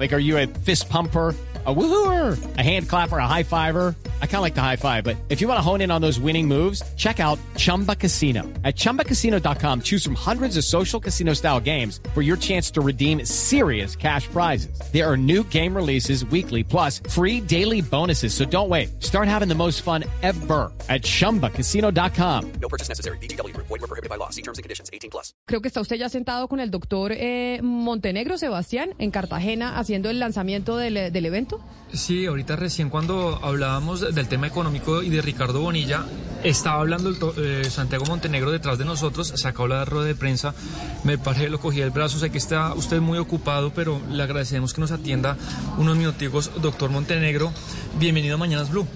Like, are you a fist pumper? a woohooer, a hand clapper, a high fiver. I kind of like the high five, but if you want to hone in on those winning moves, check out Chumba Casino. At ChumbaCasino.com, choose from hundreds of social casino style games for your chance to redeem serious cash prizes. There are new game releases weekly, plus free daily bonuses. So don't wait. Start having the most fun ever at ChumbaCasino.com. No purchase necessary. BGW. Void were prohibited by law. See terms and conditions. 18 plus. Creo que está usted ya sentado con el doctor eh, Montenegro Sebastián en Cartagena haciendo el lanzamiento del, del evento. Sí, ahorita recién cuando hablábamos del tema económico y de Ricardo Bonilla, estaba hablando el eh, Santiago Montenegro detrás de nosotros, sacó la rueda de prensa, me parece, lo cogí el brazo, sé que está usted muy ocupado, pero le agradecemos que nos atienda unos minuticos, doctor Montenegro. Bienvenido a Mañanas Blue.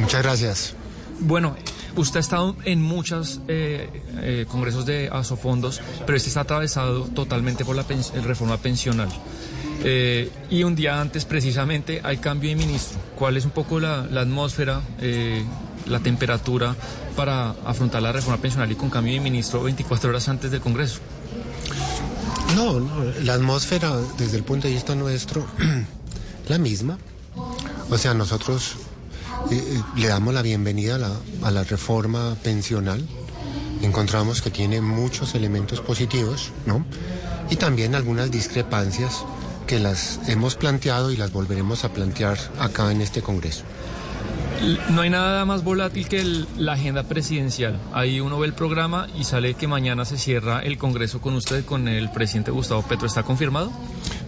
Muchas gracias. Bueno, usted ha estado en muchos eh, eh, congresos de asofondos, pero este está atravesado totalmente por la reforma pensional. Eh, y un día antes, precisamente, hay cambio de ministro. ¿Cuál es un poco la, atmósfera, eh, la temperatura para afrontar la reforma pensional y con cambio de ministro 24 horas antes del Congreso? No, no la atmósfera desde el punto de vista nuestro, la misma. O sea, nosotros eh, le damos la bienvenida a la, a la reforma pensional. Encontramos que tiene muchos elementos positivos, ¿no? Y también algunas discrepancias que las hemos planteado y las volveremos a plantear acá en este Congreso. No hay nada más volátil que la agenda presidencial. Ahí uno ve el programa y sale que mañana se cierra el Congreso con usted, con el presidente Gustavo Petro. ¿Está confirmado?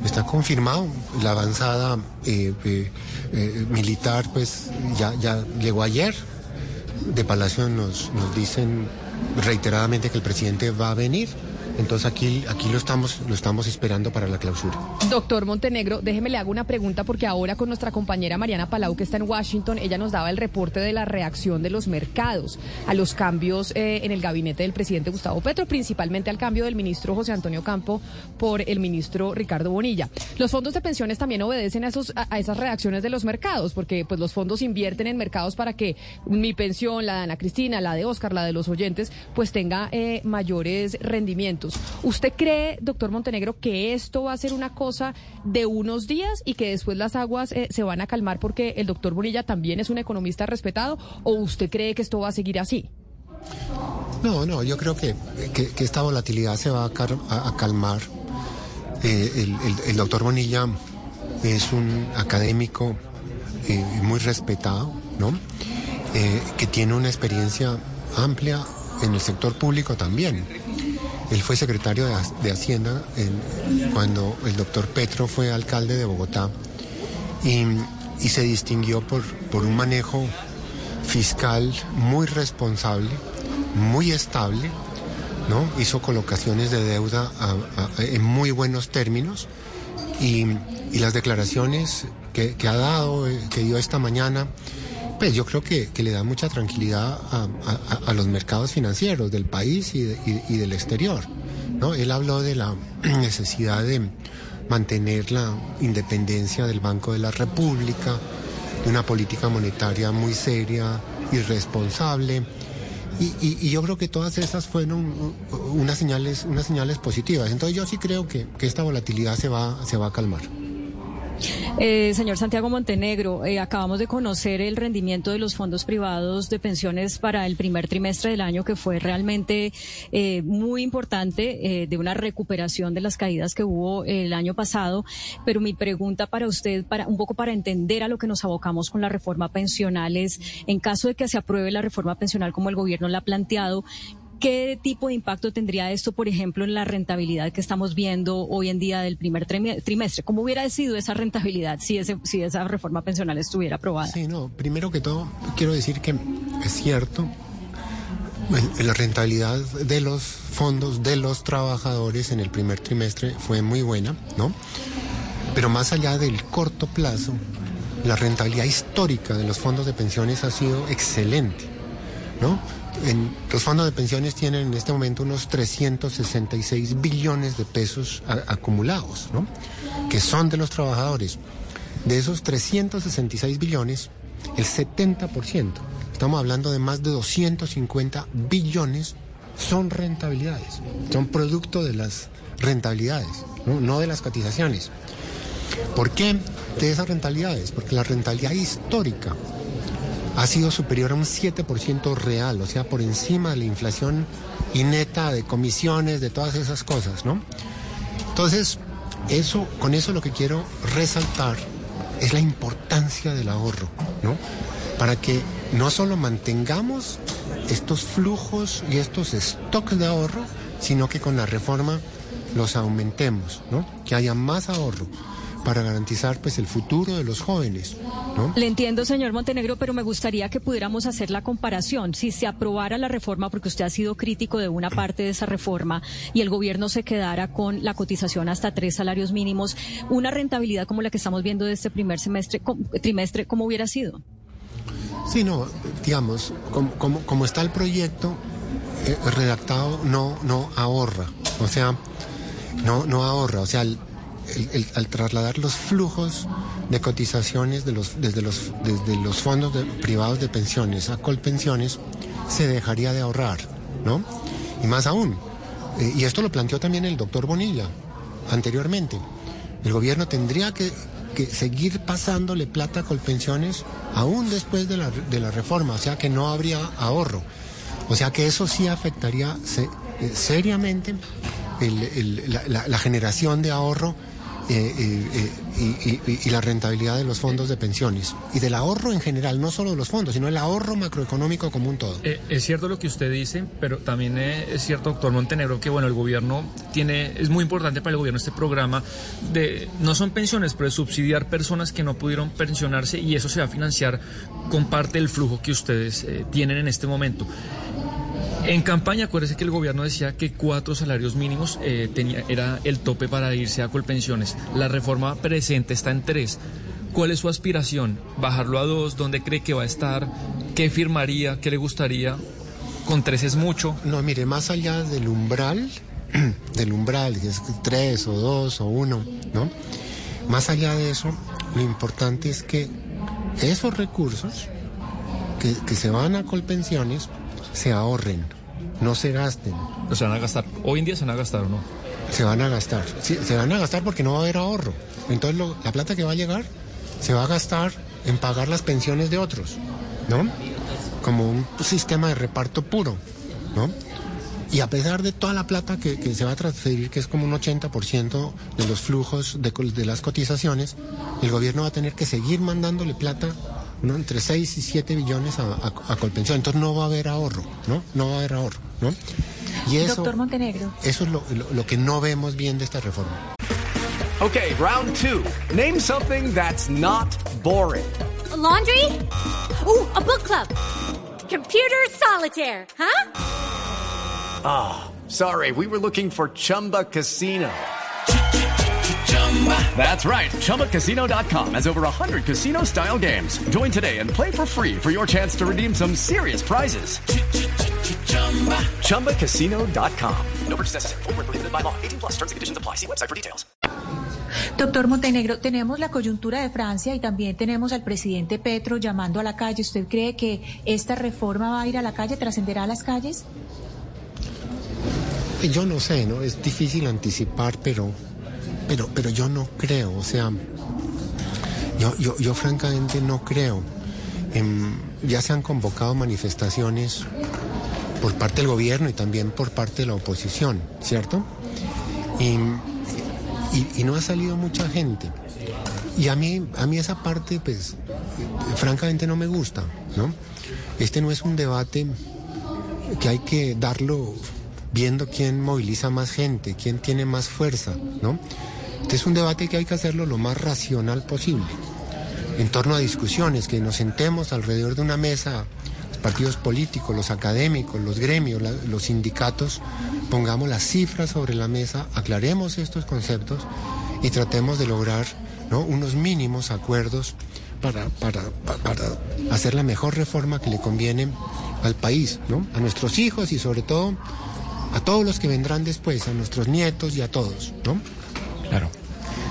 Está confirmado. La avanzada eh, eh, eh, militar pues ya, ya llegó ayer. De Palacio nos, nos dicen reiteradamente que el presidente va a venir. Entonces aquí, aquí lo, estamos, lo estamos esperando para la clausura. Doctor Montenegro, déjeme le hago una pregunta porque ahora con nuestra compañera Mariana Palau, que está en Washington, ella nos daba el reporte de la reacción de los mercados a los cambios eh, en el gabinete del presidente Gustavo Petro, principalmente al cambio del ministro José Antonio Campo por el ministro Ricardo Bonilla. Los fondos de pensiones también obedecen a, esos, a, esas reacciones de los mercados, porque pues los fondos invierten en mercados para que mi pensión, la de Ana Cristina, la de Oscar, la de los oyentes, pues tenga eh, mayores rendimientos. ¿Usted cree, doctor Montenegro, que esto va a ser una cosa de unos días y que después las aguas eh, se van a calmar porque el doctor Bonilla también es un economista respetado? ¿O usted cree que esto va a seguir así? No, no, yo creo que, esta volatilidad se va a, calmar. Eh, el, doctor Bonilla es un académico eh, muy respetado, ¿no? que tiene una experiencia amplia en el sector público también. Él fue secretario de, Hacienda cuando el doctor Petro fue alcalde de Bogotá y, se distinguió por, por un manejo fiscal muy responsable, muy estable, ¿no? Hizo colocaciones de deuda en muy buenos términos y, las declaraciones que, ha dado, eh, que dio esta mañana, pues yo creo que, le da mucha tranquilidad a, los mercados financieros del país y, del exterior. ¿no? Él habló de la necesidad de mantener la independencia del Banco de la República, de una política monetaria muy seria y responsable. Y, yo creo que todas esas fueron unas señales, unas señales positivas. Entonces yo sí creo que, que esta volatilidad se va, se va a calmar. Eh, señor Santiago Montenegro, eh, acabamos de conocer el rendimiento de los fondos privados de pensiones para el primer trimestre del año, que fue realmente eh, muy importante, de una recuperación de las caídas que hubo el año pasado. Pero mi pregunta para usted, para un poco para entender a lo que nos abocamos con la reforma pensional, es, en caso de que se apruebe la reforma pensional como el gobierno la ha planteado, ¿Qué tipo de impacto tendría esto, por ejemplo, en la rentabilidad que estamos viendo hoy en día del primer trimestre? ¿Cómo hubiera sido esa rentabilidad si, esa reforma pensional estuviera aprobada? Sí, no, primero que todo, quiero decir que es cierto, la rentabilidad de los fondos de los trabajadores en el primer trimestre fue muy buena, ¿no? Pero más allá del corto plazo, la rentabilidad histórica de los fondos de pensiones ha sido excelente, ¿no? Los fondos de pensiones tienen en este momento unos 366 billones de pesos acumulados, ¿no? que son de los trabajadores. De esos 366 billones, el 70%, estamos hablando de más de 250 billones, son rentabilidades, son producto de las rentabilidades, no, no de las cotizaciones. ¿Por qué de esas rentabilidades? Porque la rentabilidad histórica ha sido superior a un 7% real, o sea, por encima de la inflación y neta de comisiones, de todas esas cosas, ¿no? Entonces, eso, con eso lo que quiero resaltar es la importancia del ahorro, ¿no? Para que no solo mantengamos estos flujos y estos stocks de ahorro, sino que con la reforma los aumentemos, ¿no? Que haya más ahorro para garantizar pues el futuro de los jóvenes. ¿no? Le entiendo, señor Montenegro, pero me gustaría que pudiéramos hacer la comparación. Si se aprobara la reforma, porque usted ha sido crítico de una parte de esa reforma, y el gobierno se quedara con la cotización hasta tres salarios mínimos, una rentabilidad como la que estamos viendo de este primer semestre, trimestre, ¿cómo hubiera sido? Sí, no, digamos, como, como, como está el proyecto eh, redactado, no, no ahorra. O sea, no, no ahorra. O sea, el, el, al trasladar los flujos de cotizaciones de los, desde, los, desde los fondos de, privados de pensiones a Colpensiones, se dejaría de ahorrar, ¿no? Y más aún, eh, y esto lo planteó también el doctor Bonilla anteriormente, el gobierno tendría que, seguir pasándole plata a Colpensiones aún después de la, de la reforma, o sea que no habría ahorro. O sea que eso sí afectaría se, eh, seriamente el, la, la generación de ahorro eh, eh, y, y, la rentabilidad de los fondos de pensiones y del ahorro en general, no solo de los fondos, sino el ahorro macroeconómico como un todo. Eh, es cierto lo que usted dice, pero también es cierto, doctor Montenegro, que bueno, el gobierno tiene, es muy importante para el gobierno este programa de, no son pensiones, pero de subsidiar personas que no pudieron pensionarse y eso se va a financiar con parte del flujo que ustedes eh, tienen en este momento. En campaña, acuérdese que el gobierno decía que cuatro salarios mínimos eh, era el tope para irse a Colpensiones. La reforma presente está en tres. ¿Cuál es su aspiración? ¿Bajarlo a dos? ¿Dónde cree que va a estar? ¿Qué firmaría? ¿Qué le gustaría? ¿Con tres es mucho? No, mire, más allá del umbral, del umbral, que es tres o dos o uno, ¿no? Más allá de eso, lo importante es que esos recursos que se van a Colpensiones se ahorren, no se gasten. Se van a gastar. Hoy en día se van a gastar o no. Se van a gastar. Sí, se van a gastar porque no va a haber ahorro. Entonces lo, la plata que va a llegar se va a gastar en pagar las pensiones de otros, ¿no? Como un sistema de reparto puro, ¿no? Y a pesar de toda la plata que, que se va a transferir, que es como un 80% de los flujos de, de las cotizaciones, el gobierno va a tener que seguir mandándole plata ¿no? entre 6 y 7 billones a, a, a, Colpensión. Entonces no va a haber ahorro, ¿no? No va a haber ahorro, ¿no? Y eso, Doctor Montenegro. Eso es lo, lo, lo que no vemos bien de esta reforma. Okay, round two. Name something that's not boring. A laundry? Ooh, a book club. Computer solitaire, huh? Ah, oh, sorry, we were looking for Chumba Casino. That's right. ChumbaCasino.com has over 100 casino style games. Join today and play for free for your chance to redeem some serious prizes. ChumbaCasino.com. No purchase necessary. Full prohibited by law. 18 plus terms and conditions apply. See website for details. Doctor Montenegro, tenemos la coyuntura de Francia y también tenemos al presidente Petro llamando a la calle. ¿Usted cree que esta reforma va a ir a la calle, trascenderá a las calles? Yo no sé, ¿no? Es difícil anticipar, pero pero, pero yo no creo, o sea, yo, yo, yo francamente no creo. Eh, ya se han convocado manifestaciones por parte del gobierno y también por parte de la oposición, ¿cierto? Y, y, y no ha salido mucha gente. Y a mí, a mí esa parte, pues, francamente no me gusta, ¿no? Este no es un debate que hay que darlo viendo quién moviliza más gente, quién tiene más fuerza, ¿no? Este es un debate que hay que hacerlo lo más racional posible, en torno a discusiones, que nos sentemos alrededor de una mesa, los partidos políticos, los académicos, los gremios, los sindicatos, pongamos las cifras sobre la mesa, aclaremos estos conceptos y tratemos de lograr ¿no? unos mínimos acuerdos para, hacer la mejor reforma que le conviene al país, a nuestros hijos y sobre todo a todos los que vendrán después, a nuestros nietos y a todos. Claro.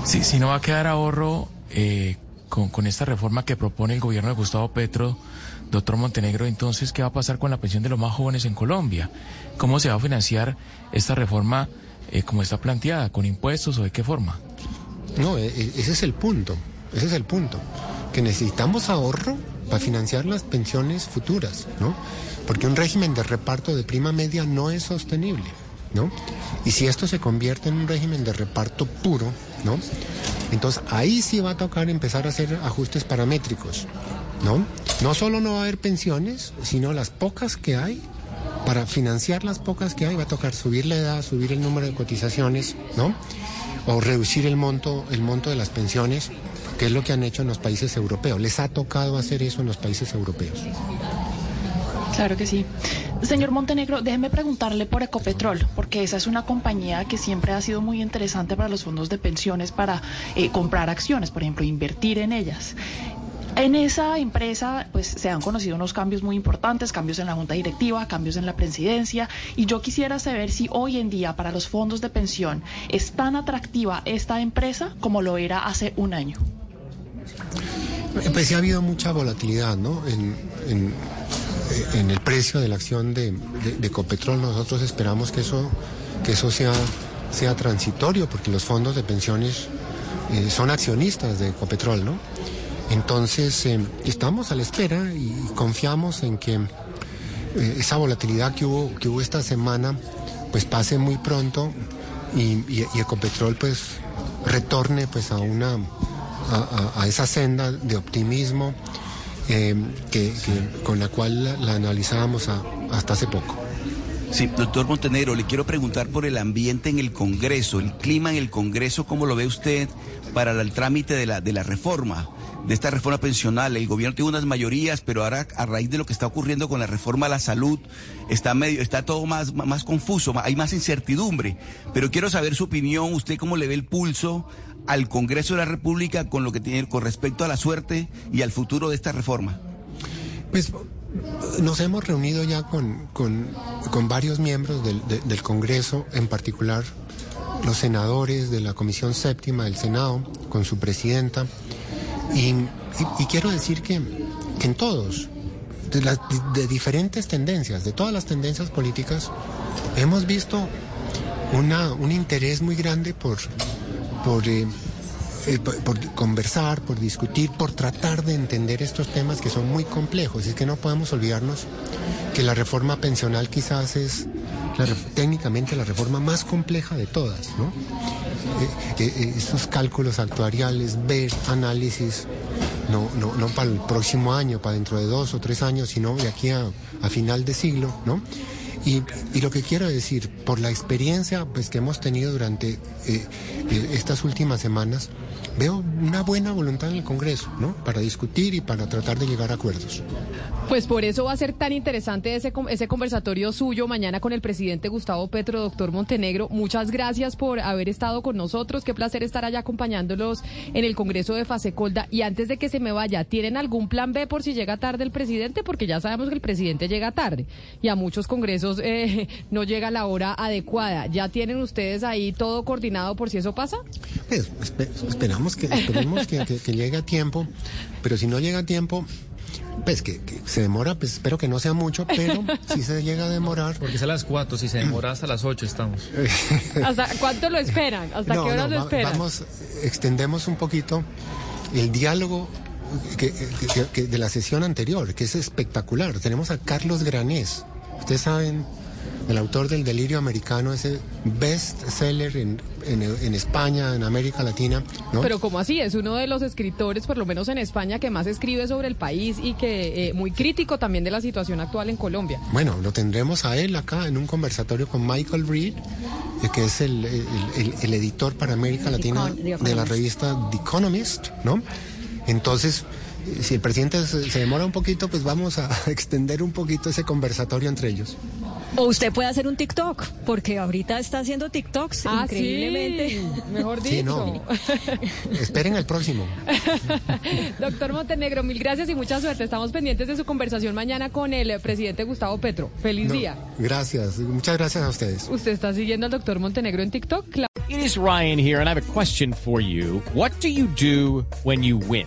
Si, si no va a quedar ahorro eh, con, con, esta reforma que propone el gobierno de Gustavo Petro doctor Montenegro, entonces, ¿qué va a pasar con la pensión de los más jóvenes en Colombia? ¿Cómo se va a financiar esta reforma eh, como está planteada? ¿Con impuestos o de qué forma? No, e- e- ese es el punto, ese es el punto, que necesitamos ahorro para financiar las pensiones futuras, ¿no? Porque un régimen de reparto de prima media no es sostenible, ¿no? Y si esto se convierte en un régimen de reparto puro, ¿no? Entonces ahí sí va a tocar empezar a hacer ajustes paramétricos, ¿no? No solo no va a haber pensiones, sino las pocas que hay, para financiar las pocas que hay, va a tocar subir la edad, subir el número de cotizaciones, ¿no? O reducir el monto, el monto de las pensiones, que es lo que han hecho en los países europeos. Les ha tocado hacer eso en los países europeos. Claro que sí. Señor Montenegro, déjeme preguntarle por Ecopetrol, porque esa es una compañía que siempre ha sido muy interesante para los fondos de pensiones para eh, comprar acciones, por ejemplo, invertir en ellas. En esa empresa, pues se han conocido unos cambios muy importantes, cambios en la junta directiva, cambios en la presidencia, y yo quisiera saber si hoy en día para los fondos de pensión es tan atractiva esta empresa como lo era hace un año. Pues sí ha habido mucha volatilidad, ¿no? En el precio de la acción de, de- Ecopetrol. Nosotros esperamos que eso, que eso sea, sea transitorio, porque los fondos de pensiones eh, son accionistas de Ecopetrol, ¿no? Entonces, eh, estamos a la espera y confiamos en que eh, esa volatilidad que hubo, que hubo esta semana, pues pase muy pronto y, y- y Ecopetrol pues retorne pues a una a esa senda de optimismo eh, que, que- con la cual la, la analizábamos a- hasta hace poco. Sí, doctor Montenegro, le quiero preguntar por el ambiente en el Congreso, el clima en el Congreso, ¿cómo lo ve usted para el trámite de la, de la reforma, de esta reforma pensional? El gobierno tiene unas mayorías, pero ahora a raíz de lo que está ocurriendo con la reforma a la salud, está medio, está todo más, más confuso, hay más incertidumbre. Pero quiero saber su opinión, usted cómo le ve el pulso al Congreso de la República con lo que tiene con respecto a la suerte y al futuro de esta reforma. Pues nos hemos reunido ya con, con- varios miembros del, de- del Congreso, en particular los senadores de la Comisión Séptima del Senado, con su presidenta, y, quiero decir que, en todos, de, diferentes tendencias, de todas las tendencias políticas, hemos visto una, un interés muy grande eh, eh, por, por conversar, por discutir, por tratar de entender estos temas que son muy complejos. Es que no podemos olvidarnos que la reforma pensional quizás es técnicamente la reforma más compleja de todas, ¿no? Eh, eh, eh, estos cálculos actuariales, ver análisis, no, no, no para el próximo año, para dentro de dos o tres años, sino de aquí a, a final de siglo, ¿no? Y, y lo que quiero decir, por la experiencia pues, que hemos tenido durante eh, estas últimas semanas, veo una buena voluntad en el Congreso, ¿no? Para discutir y para tratar de llegar a acuerdos. Pues por eso va a ser tan interesante ese, ese conversatorio suyo mañana con el presidente Gustavo Petro, doctor Montenegro. Muchas gracias por haber estado con nosotros. Qué placer estar allá acompañándolos en el Congreso de Fasecolda. Y antes de que se me vaya, ¿tienen algún plan B por si llega tarde el presidente? Porque ya sabemos que el presidente llega tarde y a muchos congresos eh, no llega a la hora adecuada. ¿Ya tienen ustedes ahí todo coordinado por si eso pasa? Pues, espe- esperamos que, esperemos que, que- que llegue a tiempo, pero si no llega a tiempo, pues que, que se demora, pues espero que no sea mucho, pero si se llega a demorar, Porque es a las 4, si se demora hasta las 8 estamos. ¿Hasta cuánto lo esperan? ¿Hasta No, qué horas no, lo va- esperan? Vamos, extendemos un poquito el diálogo que- que- que- de la sesión anterior, que es espectacular. Tenemos a Carlos Granés. Ustedes saben, el autor del Delirio Americano, ese best seller en, en- en España, en América Latina, ¿no? Pero como así, es uno de los escritores, por lo menos en España, que más escribe sobre el país y que eh, muy crítico también de la situación actual en Colombia. Bueno, lo tendremos a él acá en un conversatorio con Michael Reed, eh, que es el, el- el- el editor para América Latina de la revista The Economist, ¿no? Entonces, eh, si el presidente se demora un poquito, pues vamos a extender un poquito ese conversatorio entre ellos. O usted puede hacer un TikTok, porque ahorita está haciendo TikToks Ah, increíblemente. sí, mejor Sí, dicho. no. Esperen el próximo. Doctor Montenegro, mil gracias y mucha suerte. Estamos pendientes de su conversación mañana con el eh, presidente Gustavo Petro. Feliz No, día. gracias, muchas gracias a ustedes. ¿Usted está siguiendo al doctor Montenegro en TikTok? It is Ryan here, and I have a question for you. What do you do when you win?